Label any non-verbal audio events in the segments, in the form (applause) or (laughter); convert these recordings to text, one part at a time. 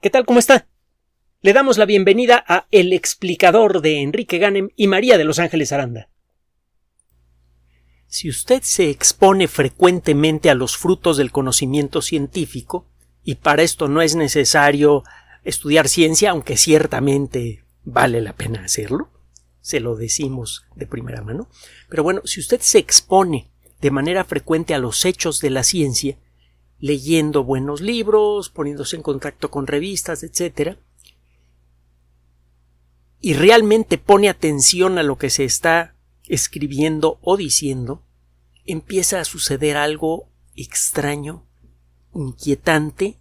¿Qué tal? ¿Cómo está? Le damos la bienvenida a El explicador de Enrique Ganem y María de Los Ángeles Aranda. Si usted se expone frecuentemente a los frutos del conocimiento científico, y para esto no es necesario estudiar ciencia, aunque ciertamente vale la pena hacerlo, se lo decimos de primera mano, pero bueno, si usted se expone de manera frecuente a los hechos de la ciencia, leyendo buenos libros, poniéndose en contacto con revistas, etc. Y realmente pone atención a lo que se está escribiendo o diciendo, empieza a suceder algo extraño, inquietante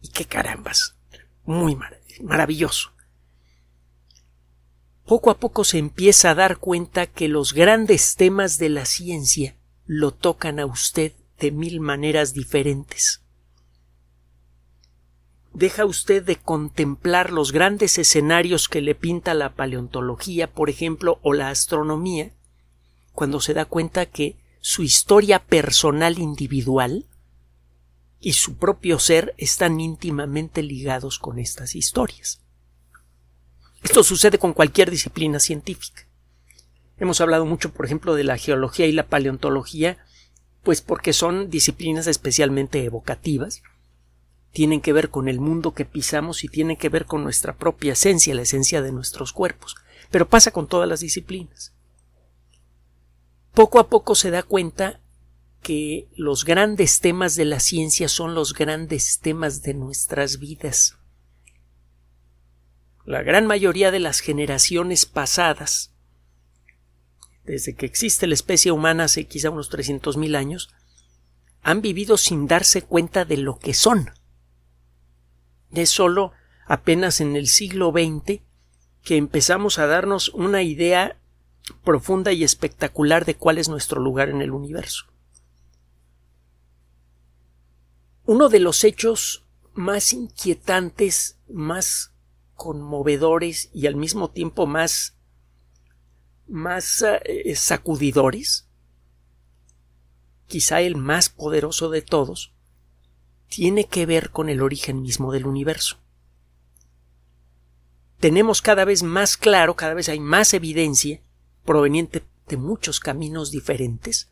y qué carambas, muy maravilloso. Poco a poco se empieza a dar cuenta que los grandes temas de la ciencia lo tocan a usted de mil maneras diferentes. Deja usted de contemplar los grandes escenarios que le pinta la paleontología, por ejemplo, o la astronomía, cuando se da cuenta que su historia personal individual y su propio ser están íntimamente ligados con estas historias. Esto sucede con cualquier disciplina científica. Hemos hablado mucho, por ejemplo, de la geología y la paleontología pues porque son disciplinas especialmente evocativas, tienen que ver con el mundo que pisamos y tienen que ver con nuestra propia esencia, la esencia de nuestros cuerpos. Pero pasa con todas las disciplinas. Poco a poco se da cuenta que los grandes temas de la ciencia son los grandes temas de nuestras vidas. La gran mayoría de las generaciones pasadas desde que existe la especie humana hace quizá unos 300.000 años, han vivido sin darse cuenta de lo que son. Es solo apenas en el siglo XX que empezamos a darnos una idea profunda y espectacular de cuál es nuestro lugar en el universo. Uno de los hechos más inquietantes, más conmovedores y al mismo tiempo más más eh, sacudidores, quizá el más poderoso de todos, tiene que ver con el origen mismo del universo. Tenemos cada vez más claro, cada vez hay más evidencia proveniente de muchos caminos diferentes,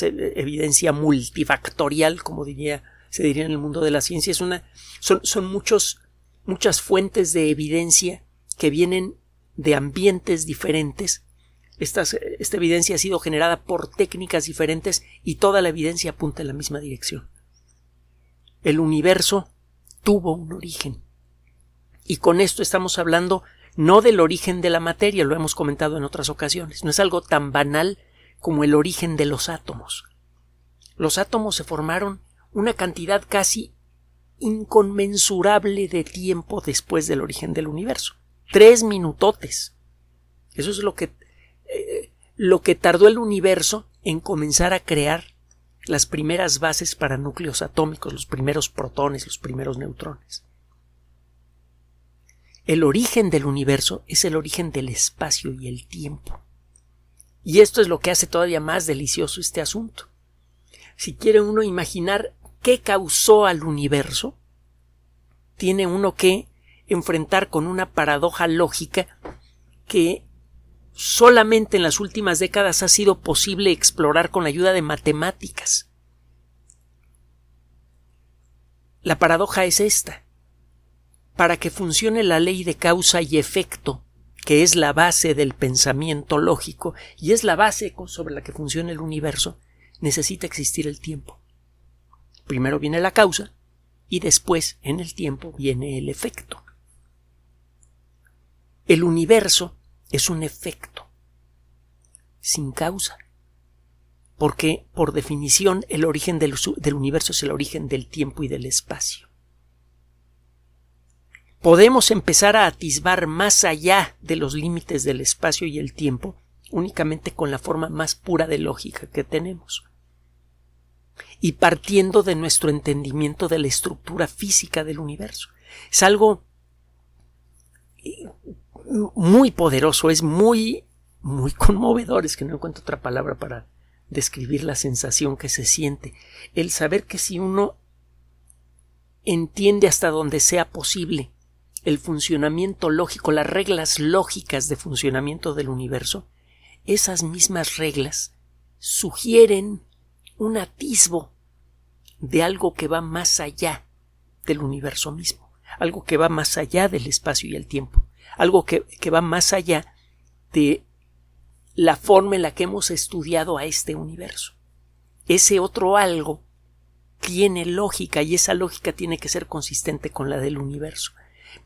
evidencia multifactorial, como diría, se diría en el mundo de la ciencia, es una, son, son muchos, muchas fuentes de evidencia que vienen de ambientes diferentes esta, evidencia ha sido generada por técnicas diferentes y toda la evidencia apunta en la misma dirección. El universo tuvo un origen. Y con esto estamos hablando no del origen de la materia, lo hemos comentado en otras ocasiones, no es algo tan banal como el origen de los átomos. Los átomos se formaron una cantidad casi inconmensurable de tiempo después del origen del universo. Tres minutotes. Eso es lo que lo que tardó el universo en comenzar a crear las primeras bases para núcleos atómicos, los primeros protones, los primeros neutrones. El origen del universo es el origen del espacio y el tiempo. Y esto es lo que hace todavía más delicioso este asunto. Si quiere uno imaginar qué causó al universo, tiene uno que enfrentar con una paradoja lógica que solamente en las últimas décadas ha sido posible explorar con la ayuda de matemáticas. La paradoja es esta. Para que funcione la ley de causa y efecto, que es la base del pensamiento lógico y es la base sobre la que funciona el universo, necesita existir el tiempo. Primero viene la causa y después, en el tiempo, viene el efecto. El universo es un efecto sin causa. Porque, por definición, el origen del, universo es el origen del tiempo y del espacio. Podemos empezar a atisbar más allá de los límites del espacio y el tiempo únicamente con la forma más pura de lógica que tenemos. Y partiendo de nuestro entendimiento de la estructura física del universo. Es algo muy poderoso, es muy, muy (laughs) conmovedor, es que no encuentro otra palabra para describir la sensación que se siente. El saber que si uno entiende hasta donde sea posible el funcionamiento lógico, las reglas lógicas de funcionamiento del universo, esas mismas reglas sugieren un atisbo de algo que va más allá del universo mismo, algo que va más allá del espacio y el tiempo, algo que, que va más allá de la forma en la que hemos estudiado a este universo. Ese otro algo tiene lógica y esa lógica tiene que ser consistente con la del universo,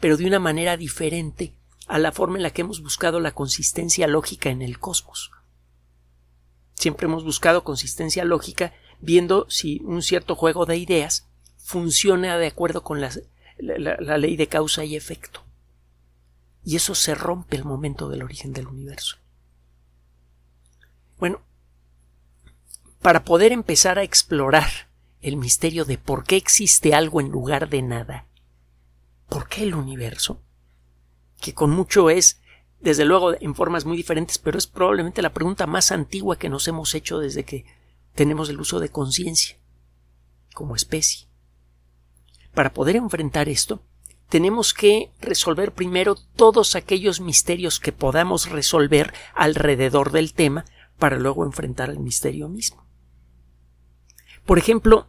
pero de una manera diferente a la forma en la que hemos buscado la consistencia lógica en el cosmos. Siempre hemos buscado consistencia lógica viendo si un cierto juego de ideas funciona de acuerdo con la, la, ley de causa y efecto. Y eso se rompe el momento del origen del universo. Bueno, para poder empezar a explorar el misterio de por qué existe algo en lugar de nada, ¿por qué el universo? Que con mucho es, desde luego, en formas muy diferentes, pero es probablemente la pregunta más antigua que nos hemos hecho desde que tenemos el uso de conciencia como especie. Para poder enfrentar esto, tenemos que resolver primero todos aquellos misterios que podamos resolver alrededor del tema para luego enfrentar el misterio mismo. Por ejemplo,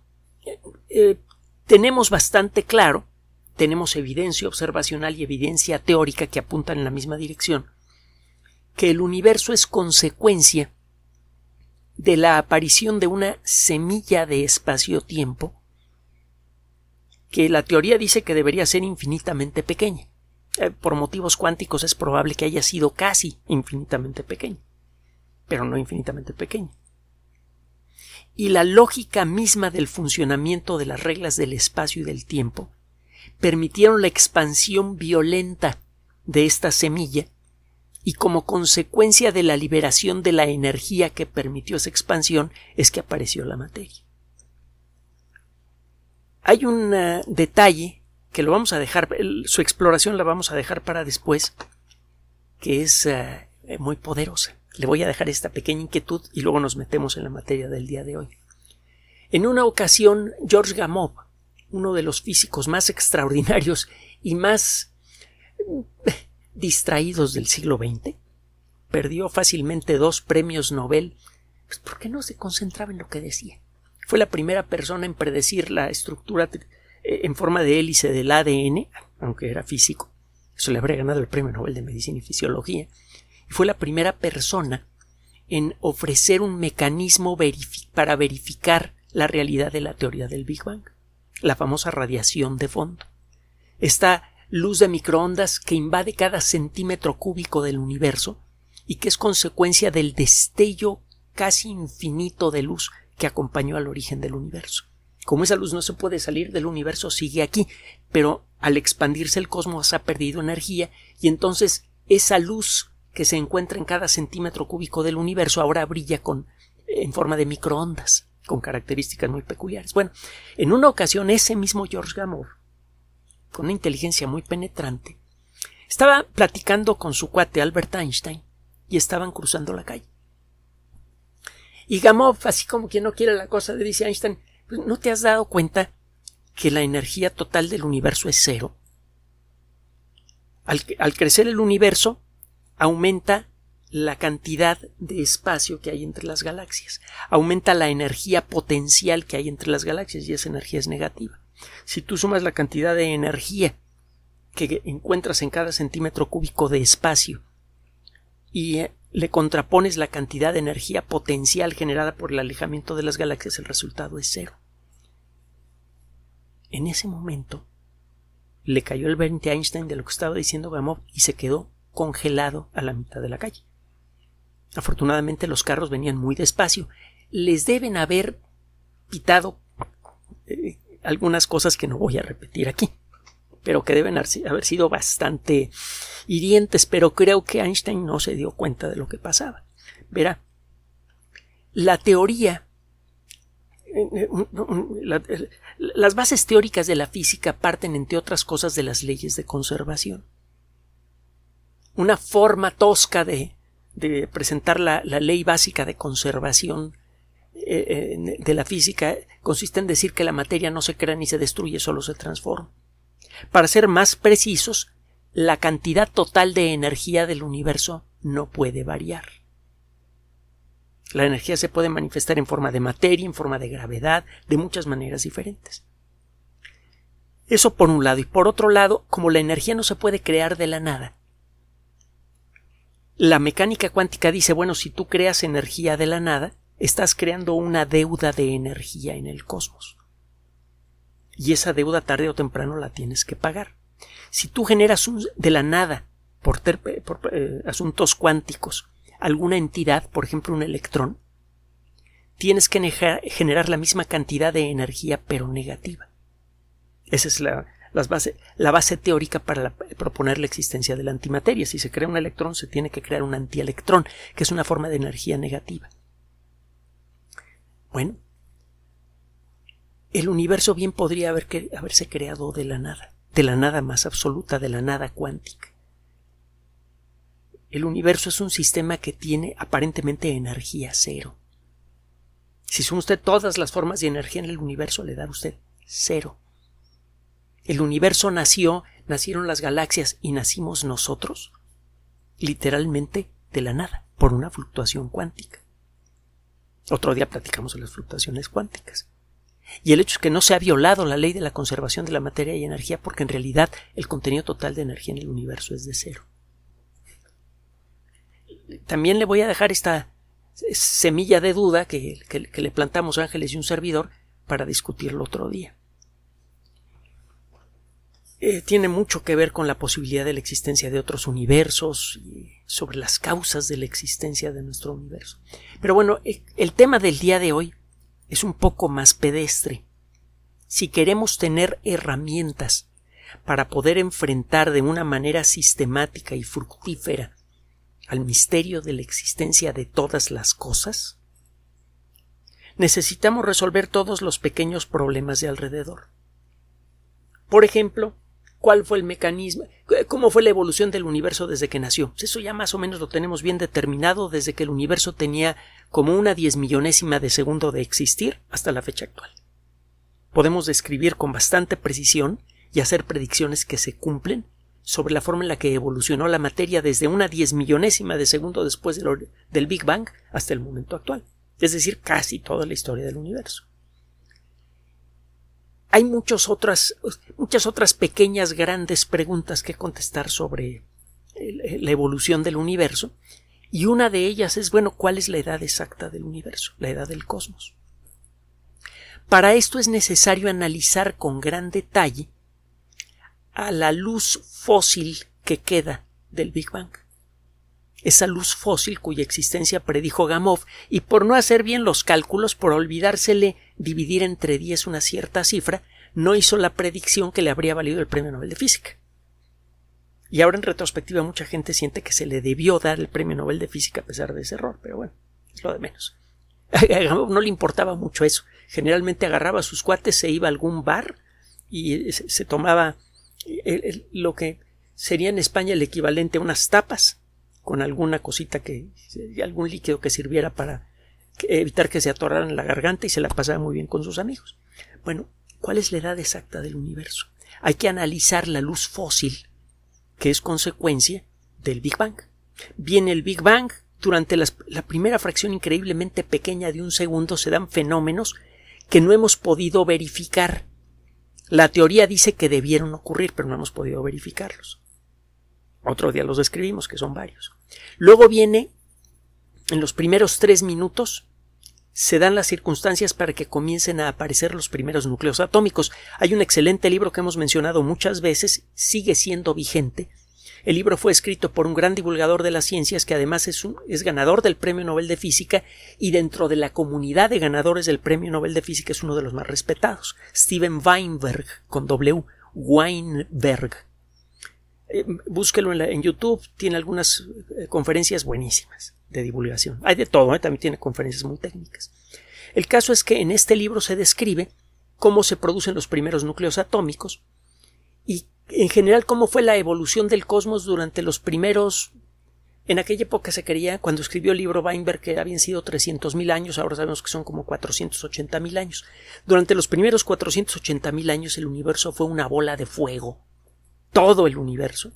eh, tenemos bastante claro, tenemos evidencia observacional y evidencia teórica que apuntan en la misma dirección, que el universo es consecuencia de la aparición de una semilla de espacio-tiempo que la teoría dice que debería ser infinitamente pequeña. Eh, por motivos cuánticos es probable que haya sido casi infinitamente pequeña, pero no infinitamente pequeña. Y la lógica misma del funcionamiento de las reglas del espacio y del tiempo permitieron la expansión violenta de esta semilla y como consecuencia de la liberación de la energía que permitió esa expansión es que apareció la materia. Hay un eh, detalle que lo vamos a dejar, su exploración la vamos a dejar para después, que es eh, muy poderosa. Le voy a dejar esta pequeña inquietud y luego nos metemos en la materia del día de hoy. En una ocasión, George Gamow, uno de los físicos más extraordinarios y más distraídos del siglo XX. Perdió fácilmente dos premios Nobel pues porque no se concentraba en lo que decía. Fue la primera persona en predecir la estructura eh, en forma de hélice del ADN, aunque era físico. Eso le habría ganado el premio Nobel de Medicina y Fisiología. Y fue la primera persona en ofrecer un mecanismo para verificar la realidad de la teoría del Big Bang, la famosa radiación de fondo. Esta luz de microondas que invade cada centímetro cúbico del universo y que es consecuencia del destello casi infinito de luz que acompañó al origen del universo. Como esa luz no se puede salir del universo, sigue aquí, pero al expandirse el cosmos ha perdido energía y entonces esa luz que se encuentra en cada centímetro cúbico del universo ahora brilla con en forma de microondas, con características muy peculiares. Bueno, en una ocasión ese mismo George Gamow con una inteligencia muy penetrante, estaba platicando con su cuate Albert Einstein y estaban cruzando la calle. Y Gamow, así como quien no quiere la cosa, le dice Einstein, pues, ¿no te has dado cuenta que la energía total del universo es cero? Al, al crecer el universo, aumenta la cantidad de espacio que hay entre las galaxias, aumenta la energía potencial que hay entre las galaxias y esa energía es negativa. Si tú sumas la cantidad de energía que encuentras en cada centímetro cúbico de espacio y eh, le contrapones la cantidad de energía potencial generada por el alejamiento de las galaxias, el resultado es cero. En ese momento le cayó el 20 Einstein de lo que estaba diciendo Gamow y se quedó congelado a la mitad de la calle. Afortunadamente los carros venían muy despacio. Les deben haber pitado eh, algunas cosas que no voy a repetir aquí, pero que deben haber sido bastante hirientes, pero creo que Einstein no se dio cuenta de lo que pasaba. Verá, la teoría las bases teóricas de la física parten, entre otras cosas, de las leyes de conservación. Una forma tosca de, presentar la, ley básica de conservación eh, de la física consiste en decir que la materia no se crea ni se destruye, solo se transforma. Para ser más precisos, la cantidad total de energía del universo no puede variar. La energía se puede manifestar en forma de materia, en forma de gravedad, de muchas maneras diferentes. Eso por un lado. Y por otro lado, como la energía no se puede crear de la nada, la mecánica cuántica dice, bueno, si tú creas energía de la nada, estás creando una deuda de energía en el cosmos. Y esa deuda tarde o temprano la tienes que pagar. Si tú generas de la nada, por, eh, asuntos cuánticos, alguna entidad, por ejemplo un electrón, tienes que generar la misma cantidad de energía pero negativa. Esa es la, base, la base teórica para proponer la existencia de la antimateria. Si se crea un electrón, se tiene que crear un antielectrón, que es una forma de energía negativa. Bueno, el universo bien podría haber haberse creado de la nada, de la nada más absoluta, de la nada cuántica. El universo es un sistema que tiene aparentemente energía cero. Si suma usted todas las formas de energía en el universo, le da usted cero. El universo nació, nacieron las galaxias y nacimos nosotros, literalmente de la nada, por una fluctuación cuántica. Otro día platicamos de las fluctuaciones cuánticas. Y el hecho es que no se ha violado la ley de la conservación de la materia y energía porque en realidad el contenido total de energía en el universo es de cero. También le voy a dejar esta semilla de duda que, le plantamos Ángeles y un servidor para discutirlo otro día. Eh, tiene mucho que ver con la posibilidad de la existencia de otros universos y sobre las causas de la existencia de nuestro universo. Pero bueno, eh, el tema del día de hoy es un poco más pedestre. Si queremos tener herramientas para poder enfrentar de una manera sistemática y fructífera al misterio de la existencia de todas las cosas, necesitamos resolver todos los pequeños problemas de alrededor. Por ejemplo, cuál fue el mecanismo, cómo fue la evolución del universo desde que nació. Eso ya más o menos lo tenemos bien determinado desde que el universo tenía como una diez millonésima de segundo de existir hasta la fecha actual. Podemos describir con bastante precisión y hacer predicciones que se cumplen sobre la forma en la que evolucionó la materia desde una diez millonésima de segundo después del Big Bang hasta el momento actual, es decir, casi toda la historia del universo. Hay muchas otras, muchas otras pequeñas, grandes preguntas que contestar sobre la evolución del universo, y una de ellas es, bueno, ¿cuál es la edad exacta del universo, la edad del cosmos? Para esto es necesario analizar con gran detalle a la luz fósil que queda del Big Bang. Esa luz fósil cuya existencia predijo Gamow y por no hacer bien los cálculos, por olvidársele dividir entre 10 una cierta cifra, no hizo la predicción que le habría valido el premio Nobel de Física. Y ahora en retrospectiva mucha gente siente que se le debió dar el premio Nobel de Física a pesar de ese error, pero bueno, es lo de menos. A Gamow no le importaba mucho eso. Generalmente agarraba sus cuates, se iba a algún bar y se tomaba lo que sería en España el equivalente a unas tapas con alguna cosita que algún líquido que sirviera para evitar que se atoraran la garganta y se la pasaba muy bien con sus amigos. Bueno, ¿cuál es la edad exacta del universo? Hay que analizar la luz fósil que es consecuencia del Big Bang. Viene el Big Bang, durante la primera fracción increíblemente pequeña de un segundo se dan fenómenos que no hemos podido verificar la teoría dice que debieron ocurrir, pero no hemos podido verificarlos. Otro día los describimos, que son varios. Luego viene, en los primeros tres minutos, se dan las circunstancias para que comiencen a aparecer los primeros núcleos atómicos. Hay un excelente libro que hemos mencionado muchas veces, sigue siendo vigente, el libro fue escrito por un gran divulgador de las ciencias que además es, es ganador del Premio Nobel de Física y dentro de la comunidad de ganadores del Premio Nobel de Física es uno de los más respetados. Steven Weinberg, con W, Weinberg. Eh, búsquelo en, YouTube, tiene algunas eh, conferencias buenísimas de divulgación. Hay de todo, ¿eh? también tiene conferencias muy técnicas. El caso es que en este libro se describe cómo se producen los primeros núcleos atómicos y en general cómo fue la evolución del cosmos durante los primeros En aquella época se creía, cuando escribió el libro Weinberg, que habían sido 300.000 años, ahora sabemos que son como 480.000 años. Durante los primeros 480.000 años el universo fue una bola de fuego. Todo el universo.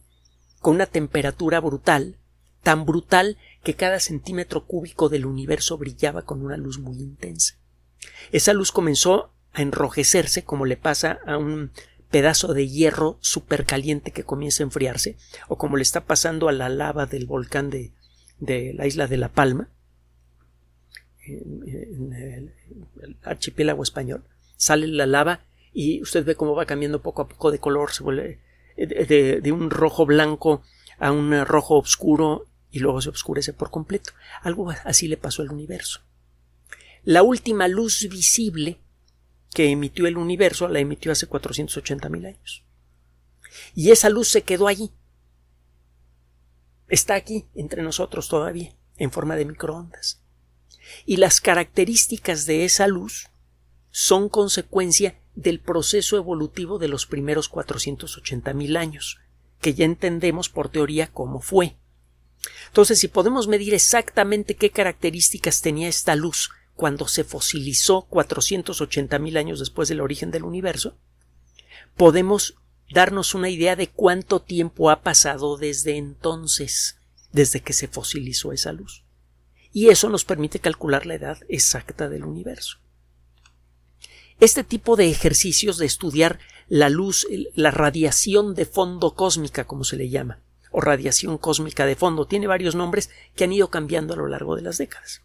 Con una temperatura brutal, tan brutal que cada centímetro cúbico del universo brillaba con una luz muy intensa. Esa luz comenzó a enrojecerse como le pasa a un pedazo de hierro supercaliente que comienza a enfriarse, o como le está pasando a la lava del volcán de, de la isla de La Palma, en, el, archipiélago español, sale la lava y usted ve cómo va cambiando poco a poco de color, se vuelve de, de un rojo blanco a un rojo oscuro y luego se oscurece por completo. Algo así le pasó al universo. La última luz visible que emitió el universo la emitió hace 480.000 años. Y esa luz se quedó allí. Está aquí entre nosotros todavía, en forma de microondas. Y las características de esa luz son consecuencia del proceso evolutivo de los primeros 480.000 años, que ya entendemos por teoría cómo fue. Entonces, si podemos medir exactamente qué características tenía esta luz cuando se fosilizó 480.000 años después del origen del universo, podemos darnos una idea de cuánto tiempo ha pasado desde entonces, desde que se fosilizó esa luz. Y eso nos permite calcular la edad exacta del universo. Este tipo de ejercicios de estudiar la luz, la radiación de fondo cósmica, como se le llama, o radiación cósmica de fondo, tiene varios nombres que han ido cambiando a lo largo de las décadas.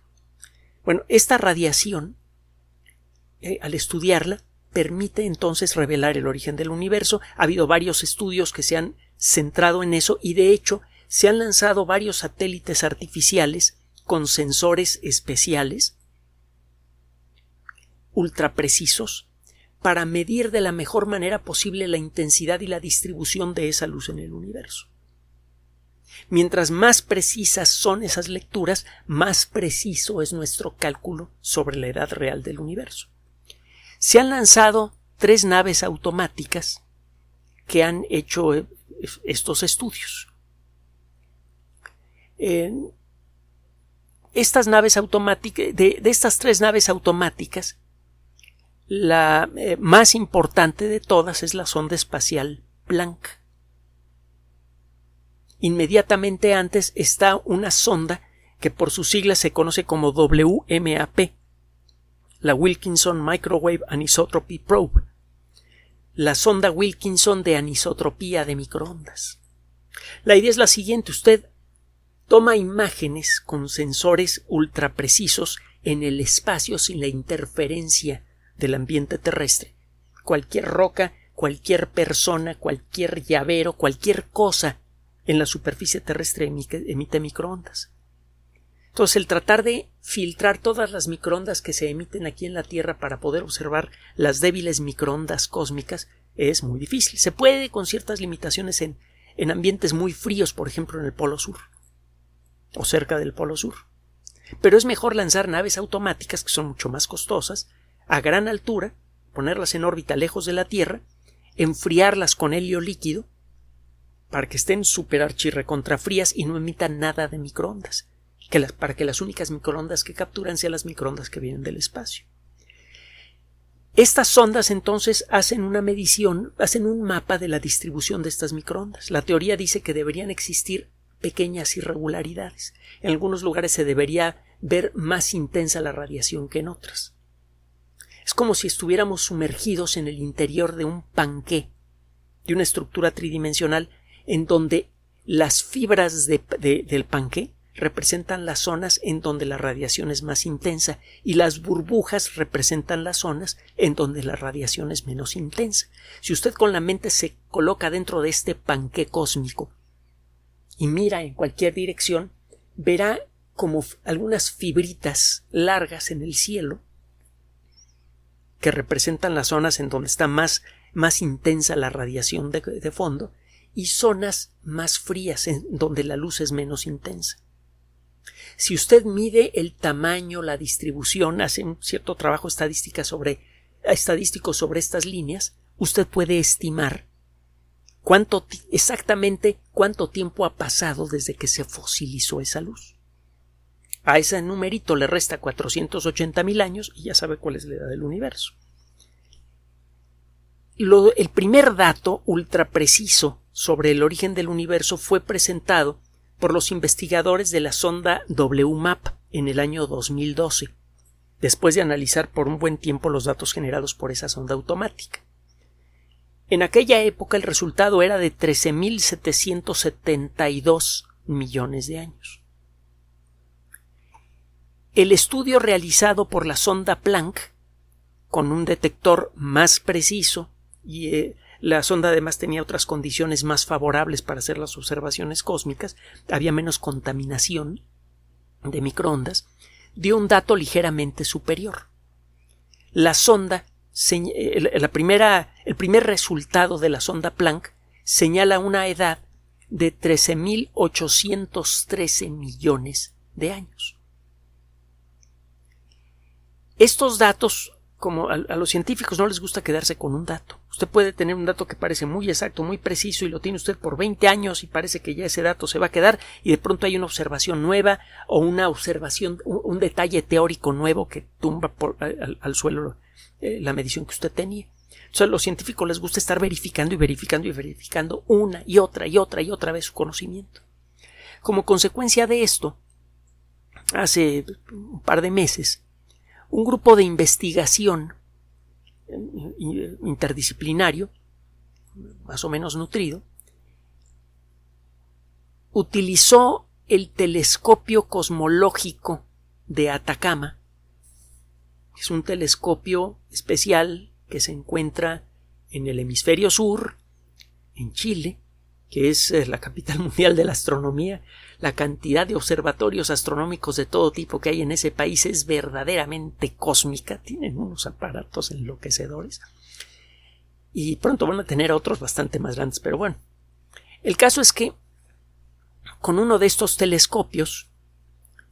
Bueno, esta radiación, eh, al estudiarla, permite entonces revelar el origen del universo. Ha habido varios estudios que se han centrado en eso y de hecho se han lanzado varios satélites artificiales con sensores especiales ultra precisos para medir de la mejor manera posible la intensidad y la distribución de esa luz en el universo. Mientras más precisas son esas lecturas, más preciso es nuestro cálculo sobre la edad real del universo. Se han lanzado tres naves automáticas que han hecho eh, estos estudios. estas naves automáticas, de, estas tres naves automáticas, la eh, más importante de todas es la sonda espacial Planck inmediatamente antes está una sonda que por sus siglas se conoce como WMAP, la Wilkinson Microwave Anisotropy Probe, la sonda Wilkinson de anisotropía de microondas. La idea es la siguiente, usted toma imágenes con sensores ultra precisos en el espacio sin la interferencia del ambiente terrestre. Cualquier roca, cualquier persona, cualquier llavero, cualquier cosa en la superficie terrestre emite, microondas. Entonces, el tratar de filtrar todas las microondas que se emiten aquí en la Tierra para poder observar las débiles microondas cósmicas es muy difícil. Se puede con ciertas limitaciones en, en ambientes muy fríos, por ejemplo, en el Polo Sur o cerca del Polo Sur. Pero es mejor lanzar naves automáticas que son mucho más costosas, a gran altura, ponerlas en órbita lejos de la Tierra, enfriarlas con helio líquido para que estén super frías y no emitan nada de microondas, que para que las únicas microondas que capturan sean las microondas que vienen del espacio. Estas sondas entonces hacen una medición, hacen un mapa de la distribución de estas microondas. La teoría dice que deberían existir pequeñas irregularidades. En algunos lugares se debería ver más intensa la radiación que en otras. Es como si estuviéramos sumergidos en el interior de un panqué, de una estructura tridimensional en donde las fibras del panqué representan las zonas en donde la radiación es más intensa y las burbujas representan las zonas en donde la radiación es menos intensa. Si usted con la mente se coloca dentro de este panqué cósmico y mira en cualquier dirección, verá como algunas fibritas largas en el cielo que representan las zonas en donde está más, más intensa la radiación de fondo y zonas más frías en donde la luz es menos intensa. Si usted mide el tamaño, la distribución, hace un cierto trabajo sobre, estadístico sobre estas líneas, usted puede estimar cuánto exactamente cuánto tiempo ha pasado desde que se fosilizó esa luz. A ese numerito le resta 480 mil años y ya sabe cuál es la edad del universo. el primer dato ultra preciso sobre el origen del universo fue presentado por los investigadores de la sonda WMAP en el año 2012, después de analizar por un buen tiempo los datos generados por esa sonda automática. En aquella época el resultado era de 13.772 millones de años. El estudio realizado por la sonda Planck, con un detector más preciso, y eh, la sonda además tenía otras condiciones más favorables para hacer las observaciones cósmicas, había menos contaminación de microondas, dio un dato ligeramente superior. La sonda, la primera, el primer resultado de la sonda Planck señala una edad de 13.813 millones de años. Estos datos como a, los científicos no les gusta quedarse con un dato. Usted puede tener un dato que parece muy exacto, muy preciso y lo tiene usted por 20 años y parece que ya ese dato se va a quedar y de pronto hay una observación nueva o una observación, un, detalle teórico nuevo que tumba al, suelo eh, la medición que usted tenía. Entonces a los científicos les gusta estar verificando y verificando y verificando una y otra y otra y otra vez su conocimiento. Como consecuencia de esto, hace un par de meses, un grupo de investigación eh, interdisciplinario, más o menos nutrido, utilizó el telescopio cosmológico de Atacama. Es un telescopio especial que se encuentra en el hemisferio sur, en Chile, que es eh, la capital (laughs) mundial de la astronomía, la cantidad de observatorios astronómicos de todo tipo que hay en ese país es verdaderamente cósmica. Tienen unos aparatos enloquecedores. Y pronto van a tener otros bastante más grandes, pero bueno. El caso es que con uno de estos telescopios,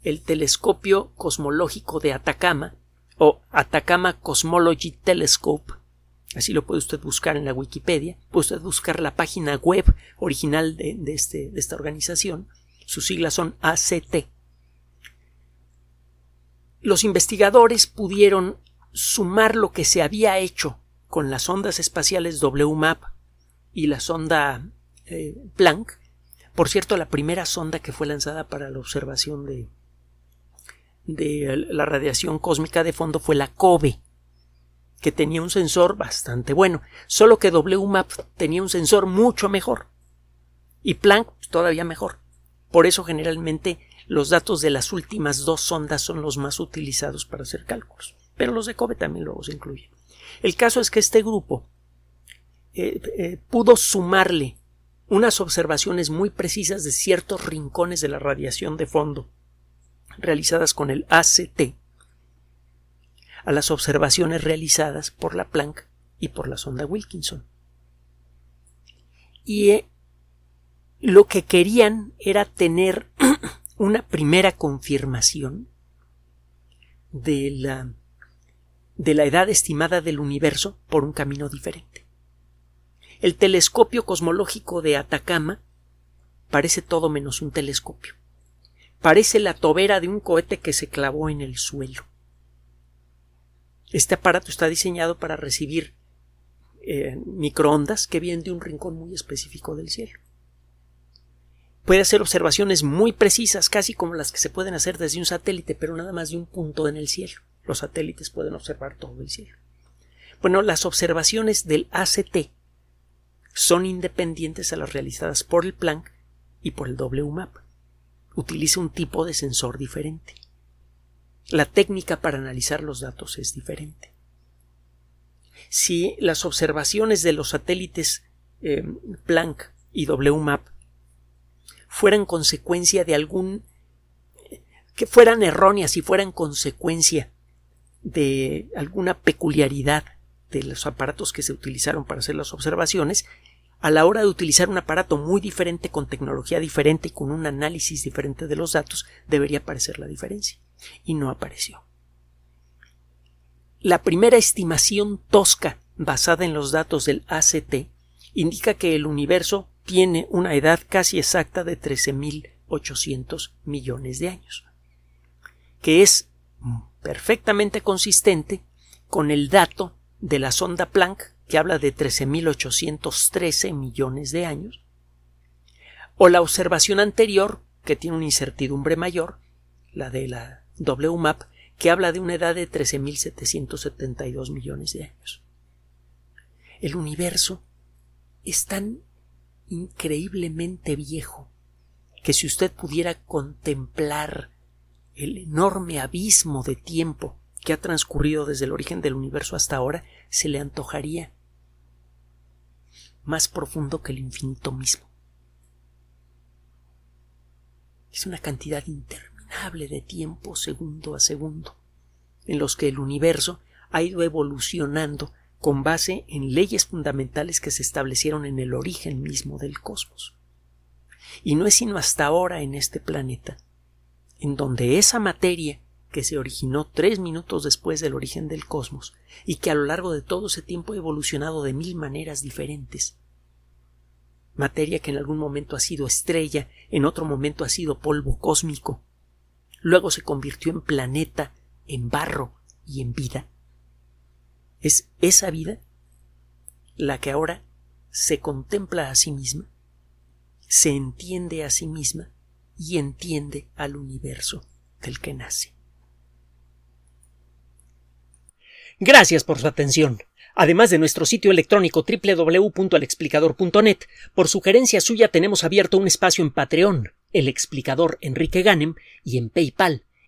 el telescopio cosmológico de Atacama, o Atacama Cosmology Telescope, así lo puede usted buscar en la Wikipedia, puede usted buscar la página web original de, este, de esta organización, sus siglas son ACT. Los investigadores pudieron sumar lo que se había hecho con las ondas espaciales WMAP y la sonda eh, Planck. Por cierto, la primera sonda que fue lanzada para la observación de, de la radiación cósmica de fondo fue la COBE, que tenía un sensor bastante bueno, solo que WMAP tenía un sensor mucho mejor y Planck todavía mejor. Por eso generalmente los datos de las últimas dos sondas son los más utilizados para hacer cálculos. Pero los de COBE también luego se incluyen. El caso es que este grupo eh, eh, pudo sumarle unas observaciones muy precisas de ciertos rincones de la radiación de fondo realizadas con el ACT a las observaciones realizadas por la Planck y por la sonda Wilkinson. Y eh, lo que querían era tener (clears throat) una primera confirmación de la, de la edad estimada del universo por un camino diferente. El telescopio cosmológico de Atacama parece todo menos un telescopio. Parece la tobera de un cohete que se clavó en el suelo. Este aparato está diseñado para recibir eh, microondas que vienen de un rincón muy específico del cielo puede hacer observaciones muy precisas, casi como las que se pueden hacer desde un satélite, pero nada más de un punto en el cielo. Los satélites pueden observar todo el cielo. Bueno, las observaciones del ACT son independientes a las realizadas por el Planck y por el WMAP. Utiliza un tipo de sensor diferente. La técnica para analizar los datos es diferente. Si las observaciones de los satélites eh, Planck y WMAP fueran consecuencia de algún que fueran erróneas y fueran consecuencia de alguna peculiaridad de los aparatos que se utilizaron para hacer las observaciones, a la hora de utilizar un aparato muy diferente, con tecnología diferente y con un análisis diferente de los datos, debería aparecer la diferencia. Y no apareció. La primera estimación tosca basada en los datos del ACT indica que el universo tiene una edad casi exacta de 13.800 millones de años, que es perfectamente consistente con el dato de la sonda Planck, que habla de 13.813 millones de años, o la observación anterior, que tiene una incertidumbre mayor, la de la WMAP, que habla de una edad de 13.772 millones de años. El universo es tan increíblemente viejo que si usted pudiera contemplar el enorme abismo de tiempo que ha transcurrido desde el origen del universo hasta ahora, se le antojaría más profundo que el infinito mismo. Es una cantidad interminable de tiempo segundo a segundo, en los que el universo ha ido evolucionando con base en leyes fundamentales que se establecieron en el origen mismo del cosmos. Y no es sino hasta ahora en este planeta, en donde esa materia que se originó tres minutos después del origen del cosmos y que a lo largo de todo ese tiempo ha evolucionado de mil maneras diferentes. Materia que en algún momento ha sido estrella, en otro momento ha sido polvo cósmico, luego se convirtió en planeta, en barro y en vida. Es esa vida la que ahora se contempla a sí misma, se entiende a sí misma y entiende al universo del que nace. Gracias por su atención. Además de nuestro sitio electrónico www.alexplicador.net, por sugerencia suya tenemos abierto un espacio en Patreon, el explicador Enrique Ganem, y en PayPal,